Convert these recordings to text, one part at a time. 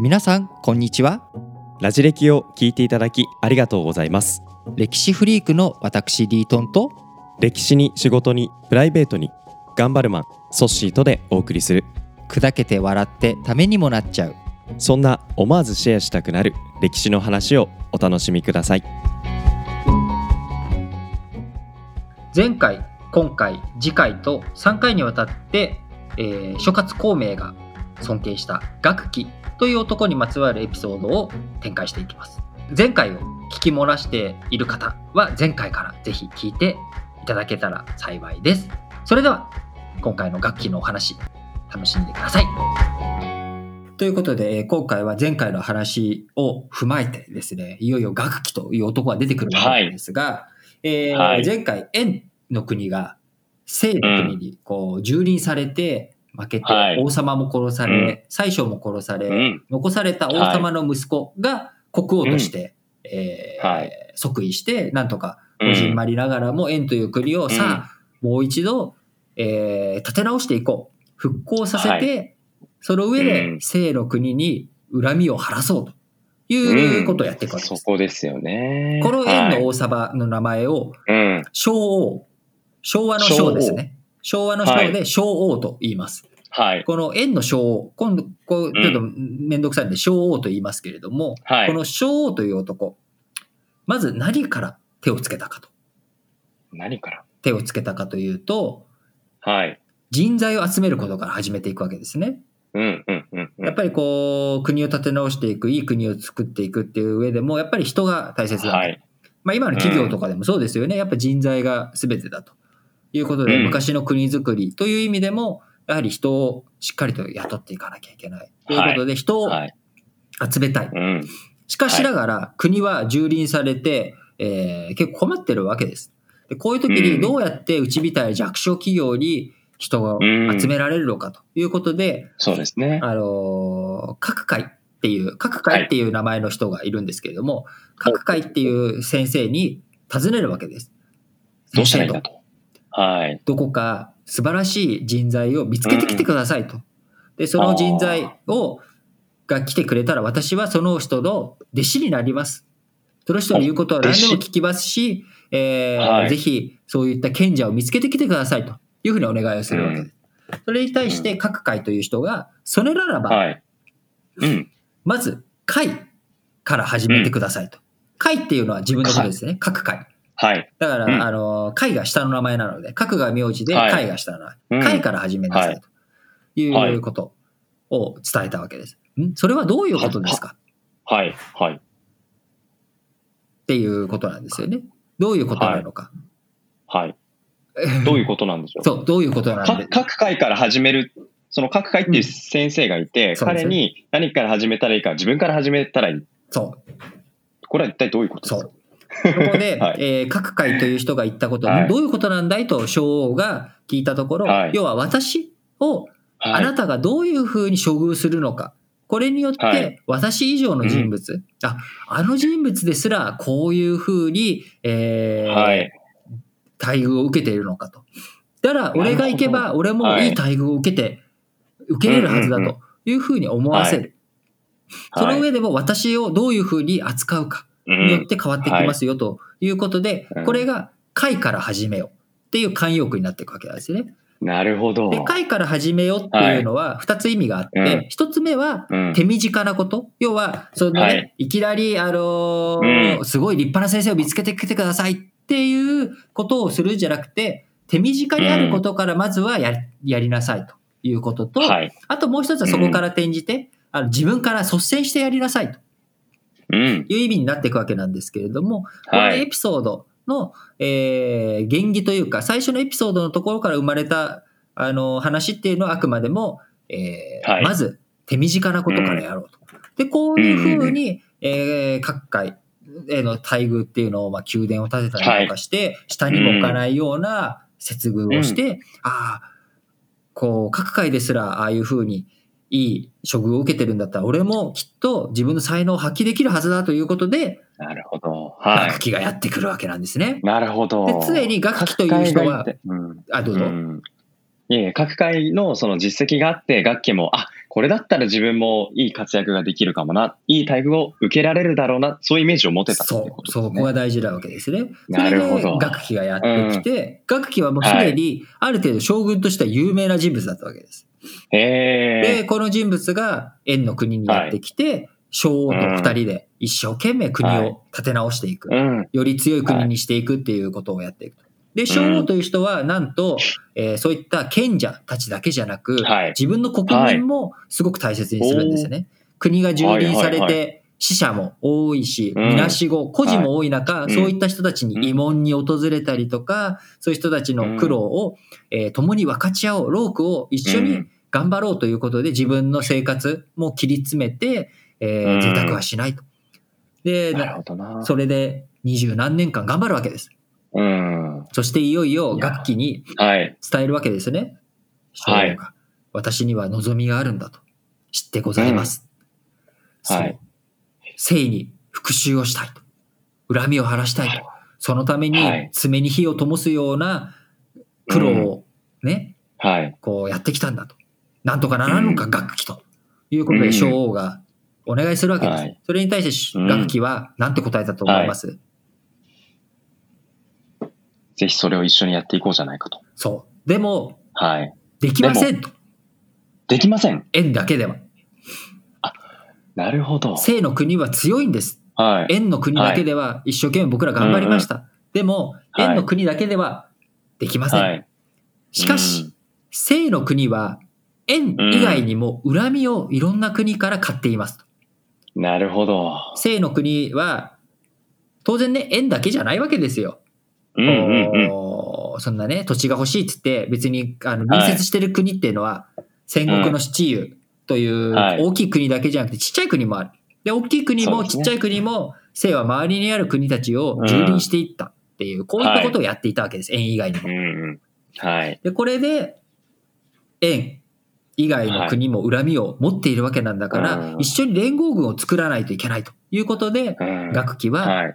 皆さんこんにちは。ラジ歴を聞いていただきありがとうございます。歴史フリークの私リートンと歴史に仕事にプライベートに頑張るマンソッシーとでお送りする。砕けて笑ってためにもなっちゃう。そんな思わずシェアしたくなる歴史の話をお楽しみください。前回今回次回と3回にわたって、えー諸葛孔明が尊敬した学期という男にまつわるエピソードを展開していきます。前回を聞き漏らしている方は前回からぜひ聞いていただけたら幸いです。それでは今回の楽器のお話楽しんでください。ということでえー今回は前回の話を踏まえてですねいよいよ楽器という男が出てくるわけなんですが、えーはい。前回円の国が清の国にこう蹂躙されて負けて、はい。王様も殺され、宰相も殺され、うん。残された王様の息子が国王として、えーはい。即位してなんとかうん。こじんまりながらも円という国をさあ、もう一度、えー立て直していこう。復興させて、はその上うでん。清の国に恨みを晴らそうと。いうことをやっていくわけです。そこですよね。この円のはい。王様の名前をうん。昭王。昭和の昭ですね昭和の昭で昭王と言います。はい。この円の昭王、今度、こう、ちょっとめんどくさいんで、昭王と言いますけれども、はいこの昭王という男、まず何から手をつけたかと。何から？手をつけたかというと、はい。人材を集めることから始めていくわけですね。うんうんうんうん。やっぱりこう、国を立て直していく、いい国を作っていくっていう上でも、やっぱり人が大切だと。はい。まあ今の企業とかでもそうですよね。やっぱ人材が全てだということで、うん昔の国づくりという意味でも、やはり人をしっかりと雇っていかなきゃいけない。ということで、人をはい。集めたい。うん。しかしながら、国は蹂躙されて、えー結構困ってるわけです。でこういう時にどうやってうちみたいな弱小企業に人を集められるのかということで、そうですね。あのー各会っていう、各会っていう名前の人がいるんですけれども、各会っていう先生に尋ねるわけです。どうしたらいいと。はい。どこか素晴らしい人材を見つけてきてくださいと。で、その人材を、が来てくれたら私はその人の弟子になります。その人の言うことは何でも聞きますし、えーはいぜひそういった賢者を見つけてきてくださいというふうにお願いをするわけです。それに対して各会という人が、それならば、はい。うん。まず会から始めてくださいと。会っていうのは自分のことですね。各会。はい。だから、うんあの、会が下の名前なので、各が名字で、はい会が下の名前。うん会から始めなさいということを伝えたわけです。ん？それはどういうことですか？はい。はい。っていうことなんですよね。どういうことなのか。はい。どういうことなんでしょう？そう、どういうことなんかで。各会から始める、その各会っていう先生がいて、うですね彼に何から始めたらいいか、自分から始めたらいい。そう、これは一体どういうことですか？そこで、はい。えー各会という人が言ったこと、はい。どういうことなんだいと昭王が聞いたところ、はい。要は私をあはい。なたがどういうふうに処遇するのか。これによっはてい、私以上の人物、あ、あの人物ですら、こういうふうに、えーはい。待遇を受けているのかと。だから、俺が行けば、俺もい。い待遇を受けて、受けれるはずだうんうんというふうに思わせる。そのはい。上でも私をどういうふうに扱うかによって変わってきますよということでう、んこれが会から始めようっていう慣用句になっていくわけなんですね。なるほど。で、会から始めようっていうのは2つ意味があって、うん1つ目はうん手短なこと。要は、そのね、はいい、きなり、あのすごい立派な先生を見つけてきてくださいっていうことをするんじゃなくて、手短にあることからまずはやりやりなさいということと、はい。あともう一つはそこから転じて、あの自分から率先してやりなさいとうん。いう意味になっていくわけなんですけれども、このはい。エピソードの、えー原義というか、最初のエピソードのところから生まれた、あの、話っていうのはあくまでも、えーはい。まず手短なことからやろうと。で、こういうふうに、えー各界への待遇っていうのを、まあ、宮殿を建てたりとかして、下にも置かないような接遇をして、ああ、こう、各界ですら、ああいうふうに、いい処遇を受けてるんだったら、俺もきっと自分の才能を発揮できるはずだということで、なるほど。は学期がやってくるわけなんですね。い。なるほど。で常に学期という人はうん。あ、どうぞ。うんいえ各界のその実績があって、学期も、あ、これだったら自分もいい活躍ができるかもな、いい待遇を受けられるだろうな、そういうイメージを持てたっていうそう、ことですね。そこが大事なわけですね。なるほど学期がやってきて、学期はもうすでにある程度将軍としては有名な人物だったわけです。へで、え。この人物が円の国にやってきて、将王と二人で一生懸命国を立て直していく。うん。より強い国にしていくっていうことをやっていくと。で、将王という人は、なんと、えーそういった賢者たちだけじゃなく、はい。自分の国民もすごく大切にするんですよね。国が蹂躙されはいはいはて、死者も多いし、うん。みなしご、孤児も多い中、い。そういった人たちに慰問に訪れたりとか、そういう人たちの苦労を、えー共に分かち合おう、労苦を一緒にうん頑張ろうということで、自分の生活も切り詰めて、えーうん贅沢はしないと。で、なるなほどな。それで二十何年間頑張るわけです。うん。そしていよいよ楽器にはい。伝えるわけですね。はい私には望みがあるんだと知ってございます。そうはい生に復讐をしたいと。恨みを晴らしたいと。そのためにはい爪に火を灯すような苦労をね、はい。こうやってきたんだと。なんとかならんのか、楽器と。いうことで、うん将王がお願いするわけです。はいそれに対してうん楽器は何て答えたと思います、ぜひそれを一緒にやっていこうじゃないかと。そう。でも、はい。できませんと。できません。円だけでは。なるほど。生の国は強いんです。はい。円の国だけでは一生懸命僕ら頑張りました。でも、はい円の国だけではできません。はい。しかし、生の国は円以外にも恨みをいろんな国から買っていますなるほど。生の国は、当然ね、円だけじゃないわけですよ。うんうんうん。そんなね、土地が欲しいっつって、別にあの隣接してる国っていうのは、戦国の七雄というはい大きい国だけじゃなくて、ちっちゃい国もある。で、大きい国もちっちゃい国も、生は周りにある国たちを蹂躙していったっていう、こういったことをやっていたわけです。円以外にもう。んうん。はい。で、これで、円以外の国も恨みを持っているわけなんだから、うん。一緒に連合軍を作らないといけないということで、うん。学期ははい。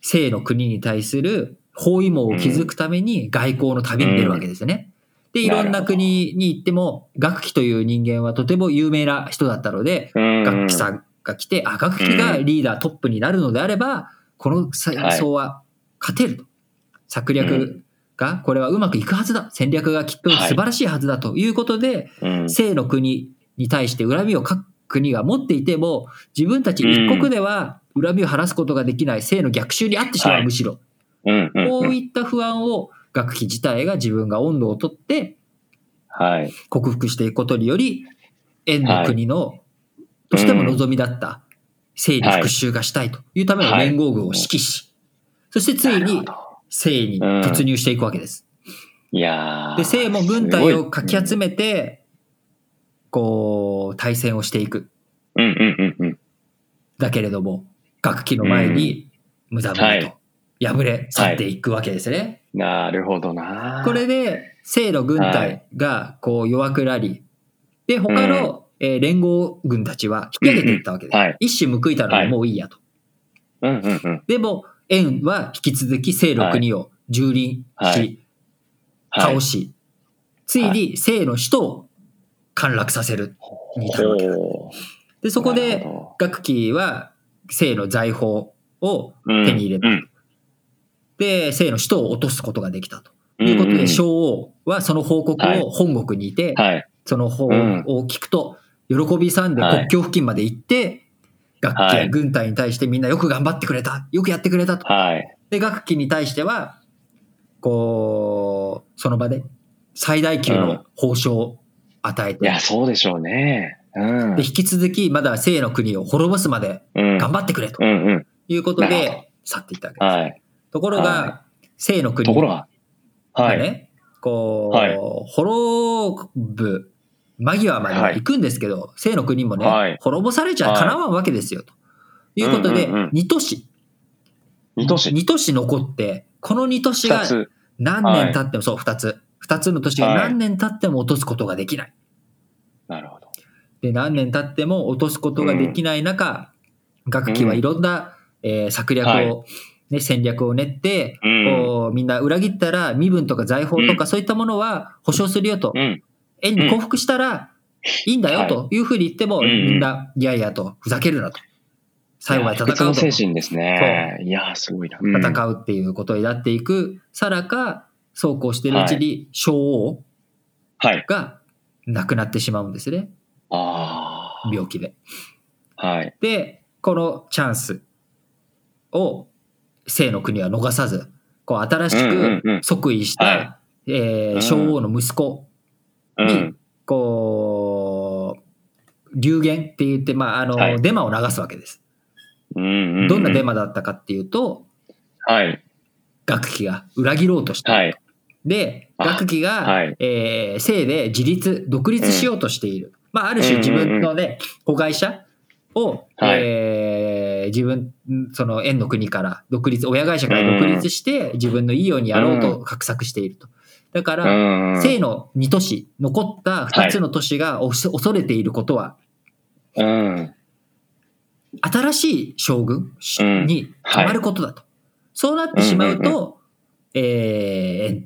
生の国に対する包囲網を築くために外交の旅に出るわけですね。で、いろんな国に行っても、学期という人間はとても有名な人だったので、学期さんが来て、あ、学期がリーダートップになるのであれば、この戦争は勝てると。策略が、これはうまくいくはずだ。戦略がきっと素晴らしいはずだということで、うん。生の国に対して恨みを各国が持っていても、自分たち一国では恨みを晴らすことができない生の逆襲にあってしまう、はいむしろ。うんうんこう。うんいった不安を学期自体が自分が温度をとってはい。克服していくことにより、円の国の、としても望みだった生に復讐がしたいというための連合軍を指揮し、そしてついに生に突入していくわけです。いやーで、生も軍隊をかき集め。めて、こう、対戦をしていく。うんうんうんうん。だけれども、学期の前に無駄無と敗れ去っていくわけですね。なるほどな。これで、生の軍隊がこう弱くなり、で、他の、えー連合軍たちは引き上げていったわけです。うんうんはい一矢報いたのでもういいやと。うんうんうん。でも、円は引き続き生の国を蹂躙し、はい。し、つい。に生の首都を陥落させる。に至るわけで、そこで、ほ学期は生の財宝をど手に入れた。うん。で、生の首都を落とすことができたと。うん。いうことで、うんうん将王はその報告はい。を本国にいて、はい。その報うん。を聞くと、喜びさんではい国境付近まで行って、学期はいや軍隊に対してみんなよく頑張ってくれた、よくやってくれたと。はい。で、学期に対しては、こう、その場で最大級の報奨を与えて、いや、そうでしょうね。うん。で、引き続きまだ生の国を滅ぼすまでうん。頑張ってくれとうんうん。いうことで去っていったわけです。はい。ところがは、生の国ところが、はい。こう、はい滅ぶ間際まで行くんですけど、生の国もね、はい滅ぼされちゃかなわんわけですよ、ということで、うんうんうん2都市、二都市。2都市残って、この2都市が。何年経っても、そう、2つ。2つの都市がはい何年経っても落とすことができない。なるほど。で、何年経っても落とすことができない中、学期はいろんな、えー策略を、はいね、戦略を練って、うん。こうみんな裏切ったら身分とか財宝とかそういったものは保証するよと。うん。円に降伏したらいいんだよはいというふうに言っても、みんな、いやいやと、ふざけるなと。最後まで戦うと。精神ですね。いやー、すごいな。うん戦うっていうことになっていく、さらか、そうこうしてるうちに、小王はい。が亡くなってしまうんですね。あ病気で。あ。はい。で、このチャンスを、生の国は逃さず、こう新しく即位した、はえ小王の息子うん。こう、流言って言って、まあ、あの、はいデマを流すわけです。うんうんうんどんなデマだったかっていうと、はい。学期が裏切ろうとした。はい。で、あ学期が、はいえー性で自立、独立しようとしている。まあ、ある種自分のね、子会社を、はいえー自分、その縁の国から独立、親会社から独立して、自分のいいようにやろうと画策していると。だから、うん生の2都市、残った2つの都市が恐れていることは、うん。新しい将軍うんに変わることだと。そうなってしまうと、え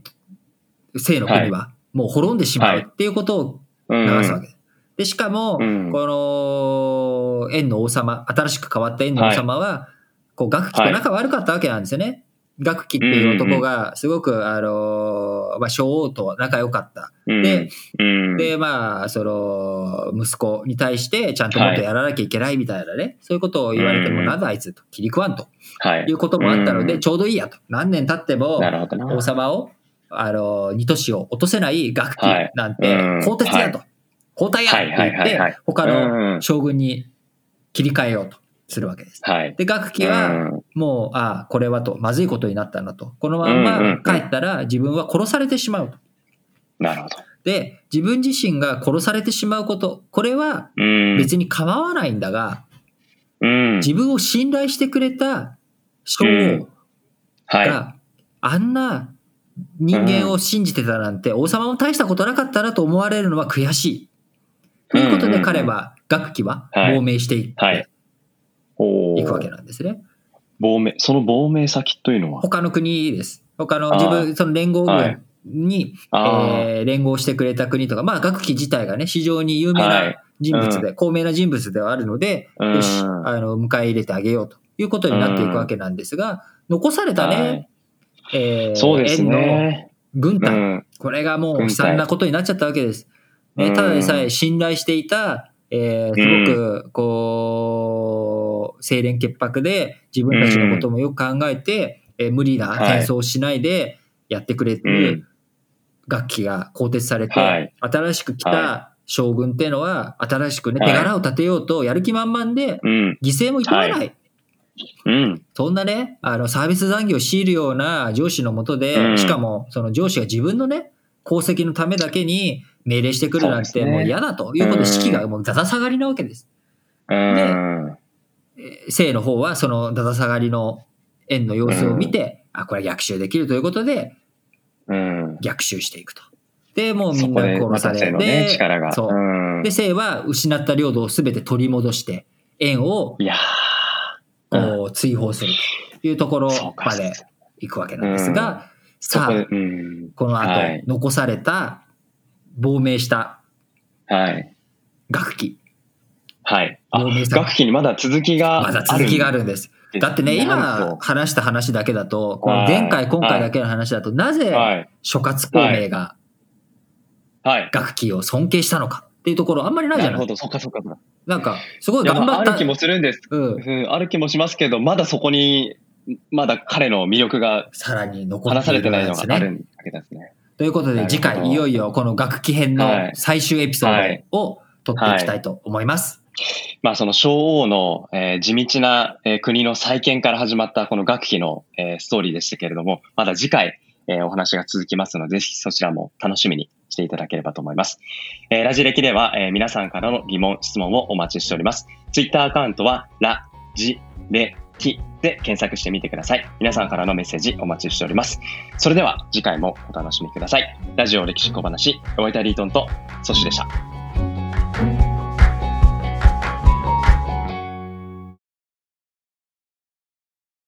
ー、生の国はもう滅んでしまうっていうことをうん。流すわけです。で、しかも、うんこの、円の王様、新しく変わった円の王様は、こう、学期と仲悪かったわけなんですよね。学期っていう男が、すごく、あの、まあ、小王と仲良かった。うん。で、うん、で、まあ、その、息子に対して、ちゃんともっとやらなきゃいけないみたいなね、そういうことを言われても、うんなん。だあいつと、切り食わんと？はい。いうこともあったので、うん。ちょうどいいやと。何年経っても。王様を、あの、二都市を落とせない学期なんて鋼鉄やと。交代やって言って、他うん。の将軍に切り替えようとするわけです。はい。で、学期は、うんもう、ああ、これはと、まずいことになったなと。このまんまうん帰ったら自分は殺されてしまうと。なるほど。で、自分自身が殺されてしまうこと、これはうん。別に構わないんだが、うん。自分を信頼してくれた将うん王はい。が、あんな人間を信じてたなんて、王様も大したことなかったなと思われるのは悔しい。ということで彼は、学期ははい亡命していっはいておーいくわけなんですね。亡命、その亡命先というのは？他の国です。他の自分、その連合はい。軍に、あー。えー連合してくれた国とか、まあ学期自体がね、非常に有名はない。人物で、高名な人物ではあるので、うん。よし、あの、迎え入れてあげようと。いうことになっていくわけなんですが、残されたね、えーそうですね。う軍隊、ん。これがもう悲惨なことになっちゃったわけです。ね、うん。ただでさえ信頼していた、えーすごく、こう、清廉潔白で自分たちのこともよく考えて、えー無理な戦争をしないでやってくれうるん。楽器が更迭されて、はい新しく来はた将軍っていうのは、新しくね、はい手柄を立てようとやる気満々で、うん。犠牲もいとわない。うん。そんなね、あの、サービス残業を強いるような上司のもとで、うんしかも、その上司が自分のね、功績のためだけに命令してくるなんて、もう嫌だということで、うん士気がもうだだ下がりなわけです。うん。えー生の方は、そのだだ下がりの円の様子を見て、あ、これは逆襲できるということで、うん。逆襲していくと。で、もうみんな殺された生のね、て、力が。そううんで、生は失った領土をすべて取り戻して、円をいやーこう追放するというところまで行くわけなんですが、さあうん。この後、はい残された、亡命したはい。学期、はい。あ、学期にまだ続きがまだ続きがあるんです。だってね、今ほ話した話だけだと、このはい前回、今回だけの話だと、などぜはい。諸葛孔明がはい。学期を尊敬したのかっていうところあんまりないじゃない？なるほど、そっか。なんか、すごい頑張ったまあある気。もするんです。うん。うん、ある気もしますけど、まだそこに、まだ彼の魅力がさらに残ってい話されてないるんですね。のがあるわけですね。ということで、次回、いよいよこの学期編のはい最終エピソードを撮っていきたいと思います。まあその小王の、えー地道な、えー国の再建から始まったこの学期の、えーストーリーでしたけれども、まだ次回、えーお話が続きますので、ぜひそちらも楽しみにしていただければと思います。えーラジ歴では、えー皆さんからの疑問、質問をお待ちしております。ツイッターアカウントは、ラ、ジ、レ、キで検索してみてください。皆さんからのメッセージお待ちしております。それでは次回もお楽しみください。ラジオ歴史小話、お相手はリートンとソシュでした。